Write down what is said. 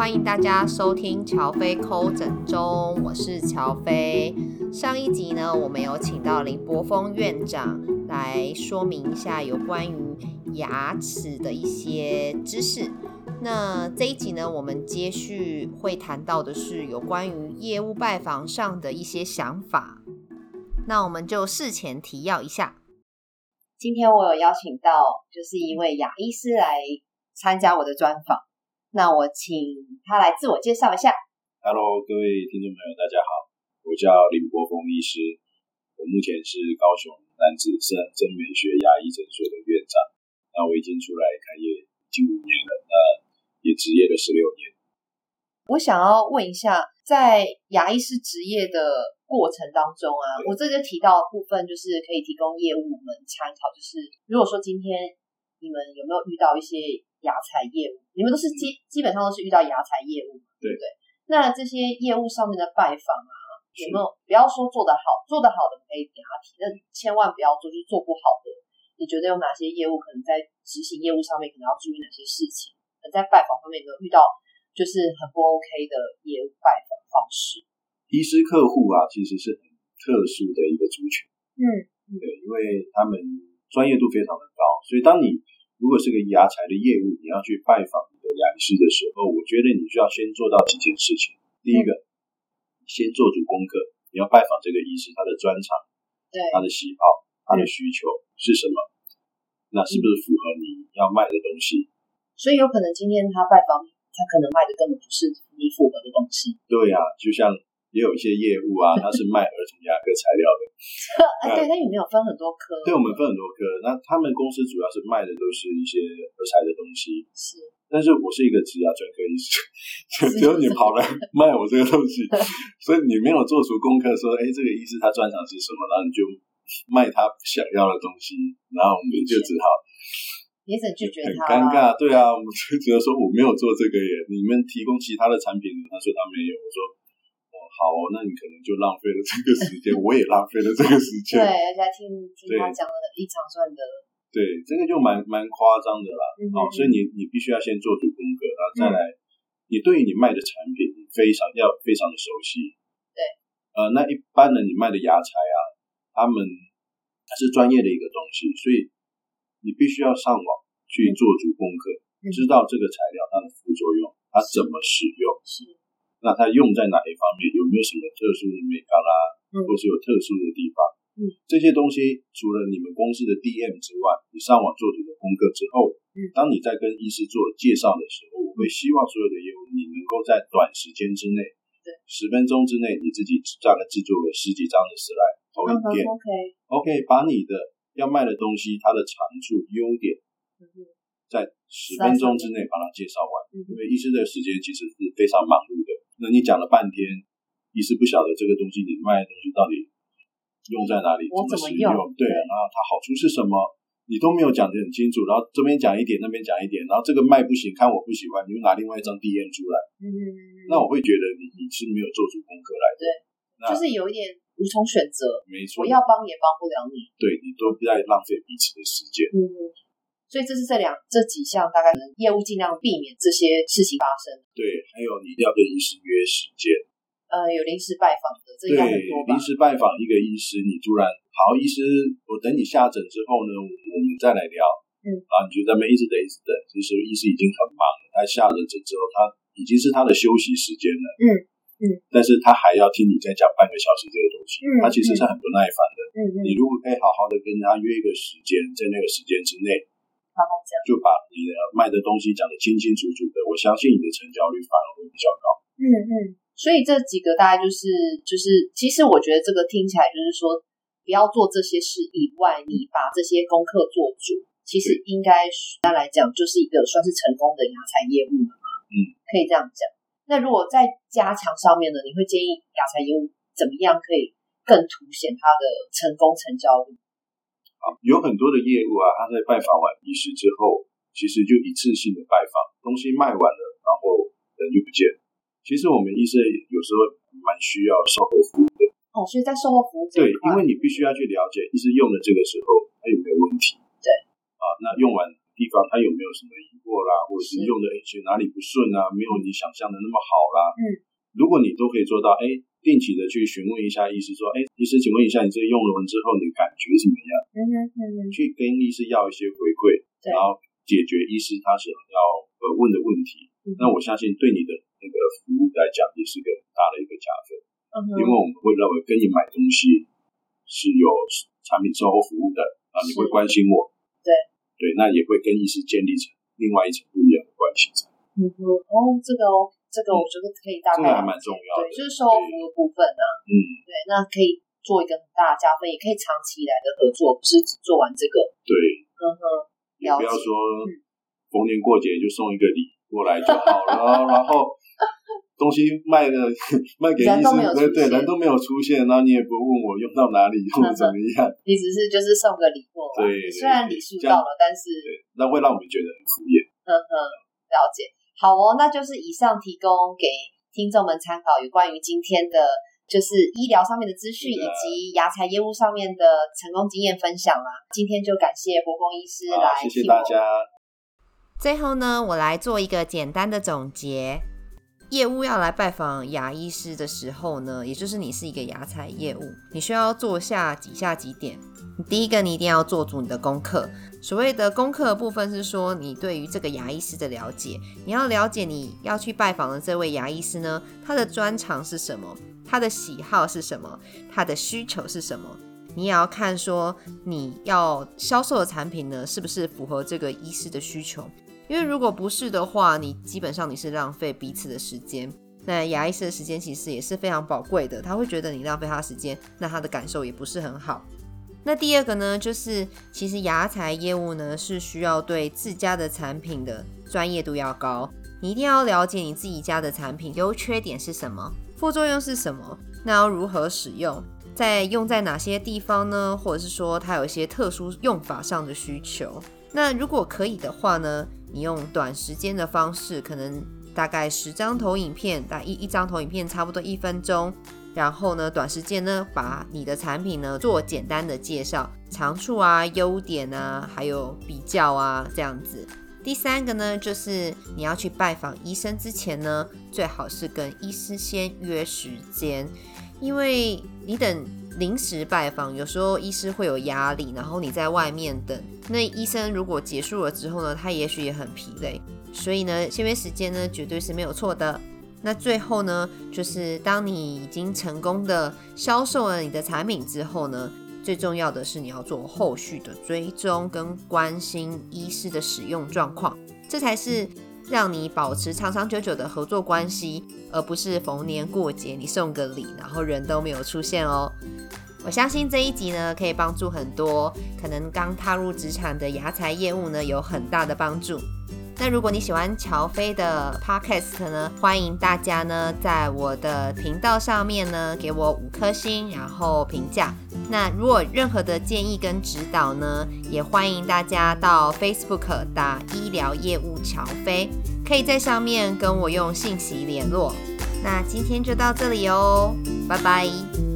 欢迎大家收听乔飞抠诊中，我是乔飞。上一集呢，我们有请到林柏峰院长来说明一下有关于牙齿的一些知识。那这一集呢，我们接续会谈到的是有关于业务拜访上的一些想法。那我们就事前提要一下，今天我有邀请到就是一位牙医师来参加我的专访。那我请他来自我介绍一下。Hello，各位听众朋友，大家好，我叫林国峰医师，我目前是高雄男子生真美学牙医诊所的院长。那我已经出来开业已经五年了，那也执业了十六年。我想要问一下，在牙医师执业的过程当中啊，我这就提到的部分就是可以提供业务们参考，就是如果说今天你们有没有遇到一些。牙材业务，你们都是基基本上都是遇到牙材业务，对不对？那这些业务上面的拜访啊，有没有不要说做得好，做得好的可以给他提，但千万不要做，就是做不好的，你觉得有哪些业务可能在执行业务上面可能要注意哪些事情？在拜访方面有没有遇到就是很不 OK 的业务拜访方式？医师客户啊，其实是很特殊的一个族群，嗯，嗯，对，因为他们专业度非常的高，所以当你如果是个牙材的业务，你要去拜访你的牙医师的时候，我觉得你需要先做到几件事情。第一个，嗯、先做足功课，你要拜访这个医师，他的专长，对，他的喜好，他的需求是什么？嗯、那是不是符合你要卖的东西？所以有可能今天他拜访你，他可能卖的根本不是你符合的东西。对呀、啊，就像。也有一些业务啊，他是卖儿童牙科材料的。哎，对，他有没有分很多科？对，我们分很多科。那他们公司主要是卖的都是一些儿材的东西。是。但是我是一个植牙专科医师，只有你跑来卖我这个东西，所以你没有做出功课，说，哎，这个医师他专长是什么，然后你就卖他想要的东西，然后我们就只好，也只拒绝他。很尴尬，对啊，我们就觉得说我没有做这个耶，你们提供其他的产品，他说他没有，我说。好哦，那你可能就浪费了这个时间，我也浪费了这个时间。对，而且听听他讲了一长串的。对，这个就蛮蛮夸张的啦。嗯、哦，所以你你必须要先做足功课，然后再来，嗯、你对于你卖的产品，你非常要非常的熟悉。对。呃，那一般的你卖的牙材啊，他们它是专业的一个东西，所以你必须要上网去做足功课，嗯、知道这个材料它的副作用，它怎么使用。是。那它用在哪一方面？有没有什么特殊的美感啦？或是有特殊的地方？嗯，这些东西除了你们公司的 DM 之外，你上网做你的功课之后，嗯，当你在跟医师做介绍的时候，我会希望所有的业务你能够在短时间之内，对，十分钟之内，你自己大概制作个十几张的 slide 投影片，OK，OK，把你的要卖的东西它的长处、优点，在十分钟之内把它介绍完，因为医师的时间其实是非常忙碌的。那你讲了半天，医师不晓得这个东西你卖的东西到底用在哪里，怎么使用？对，然后它好处是什么，你都没有讲得很清楚。然后这边讲一点，那边讲一点，然后这个卖不行，看我不喜欢，你又拿另外一张 DM 出来。嗯，那我会觉得你你是没有做出功课来的。对，就是有一点无从选择。没错，我要帮也帮不了你。对，你都在浪费彼此的时间。嗯。所以这是这两这几项，大概业务尽量避免这些事情发生。对，还有你一定要跟医师约时间。呃，有临时拜访的，这应该很多吧？临时拜访一个医师，你突然好，医师，我等你下诊之后呢，我们再来聊。嗯，啊你就在那边一直等，一直等。其实医师已经很忙了，他下了诊之后，他已经是他的休息时间了。嗯嗯。但是他还要听你再讲半个小时这个东西，嗯，他其实是很不耐烦的。嗯嗯。你如果可以好好的跟他约一个时间，在那个时间之内。就把你的卖的东西讲得清清楚楚的，我相信你的成交率反而会比较高。嗯嗯，所以这几个大概就是就是，其实我觉得这个听起来就是说，不要做这些事以外，你把这些功课做足，其实应该大家来讲就是一个算是成功的牙材业务了嘛。嗯，可以这样讲。那如果在加强上面呢，你会建议牙材业务怎么样可以更凸显它的成功成交率？有很多的业务啊，他在拜访完医师之后，其实就一次性的拜访，东西卖完了，然后人就不见了。其实我们医生有时候蛮需要售后服务的。哦，所以在售后服务对，因为你必须要去了解医师用的这个时候他有没有问题。对。啊，那用完地方他有没有什么疑惑，啦，或者是用的哎哪里不顺啊，没有你想象的那么好啦。嗯，如果你都可以做到，哎，定期的去询问一下医师，说，哎，医师，请问一下，你这用了完之后，你感觉怎么样？嗯哼去跟医师要一些回馈，然后解决医师他想要呃问的问题。那我相信对你的那个服务来讲，也是个很大的一个加分。嗯哼，因为我们会认为跟你买东西是有产品售后服务的啊，你会关心我。对对，那也会跟医师建立成另外一层不一样的关系。嗯哼，哦，这个哦，这个我觉得可以大概，这个还蛮重要的，对，就是售后服务的部分啊。嗯，对，那可以做一个很大的加分，也可以长期以来的合作，不是只做完这个。对，嗯哼，也不要说逢年过节就送一个礼过来就好了，然后。东西卖的 卖给医生，对对，人都没有出现，然后你也不问我用到哪里，用的怎么样？你只是就是送个礼过，对，虽然礼数到了，但是对，那会让我们觉得很敷衍。嗯哼，了解。好哦，那就是以上提供给听众们参考，有关于今天的就是医疗上面的资讯，以及牙材业务上面的成功经验分享啦。今天就感谢波峰医师来，谢谢大家。最后呢，我来做一个简单的总结。业务要来拜访牙医师的时候呢，也就是你是一个牙材业务，你需要做下几下几点。第一个，你一定要做足你的功课。所谓的功课部分是说，你对于这个牙医师的了解，你要了解你要去拜访的这位牙医师呢，他的专长是什么，他的喜好是什么，他的需求是什么。你也要看说，你要销售的产品呢，是不是符合这个医师的需求。因为如果不是的话，你基本上你是浪费彼此的时间。那牙医师的时间其实也是非常宝贵的，他会觉得你浪费他的时间，那他的感受也不是很好。那第二个呢，就是其实牙材业务呢是需要对自家的产品的专业度要高，你一定要了解你自己家的产品优缺点是什么，副作用是什么，那要如何使用，在用在哪些地方呢？或者是说它有一些特殊用法上的需求。那如果可以的话呢，你用短时间的方式，可能大概十张投影片，大一一张投影片差不多一分钟，然后呢，短时间呢，把你的产品呢做简单的介绍，长处啊、优点啊，还有比较啊这样子。第三个呢，就是你要去拜访医生之前呢，最好是跟医师先约时间，因为你等。临时拜访，有时候医师会有压力，然后你在外面等。那医生如果结束了之后呢，他也许也很疲累，所以呢，签约时间呢绝对是没有错的。那最后呢，就是当你已经成功的销售了你的产品之后呢，最重要的是你要做后续的追踪跟关心医师的使用状况，这才是让你保持长长久久的合作关系，而不是逢年过节你送个礼，然后人都没有出现哦。我相信这一集呢，可以帮助很多可能刚踏入职场的牙才业务呢，有很大的帮助。那如果你喜欢乔飞的 Podcast 呢，欢迎大家呢在我的频道上面呢给我五颗星，然后评价。那如果任何的建议跟指导呢，也欢迎大家到 Facebook 打医疗业务乔飞，可以在上面跟我用信息联络。那今天就到这里哦，拜拜。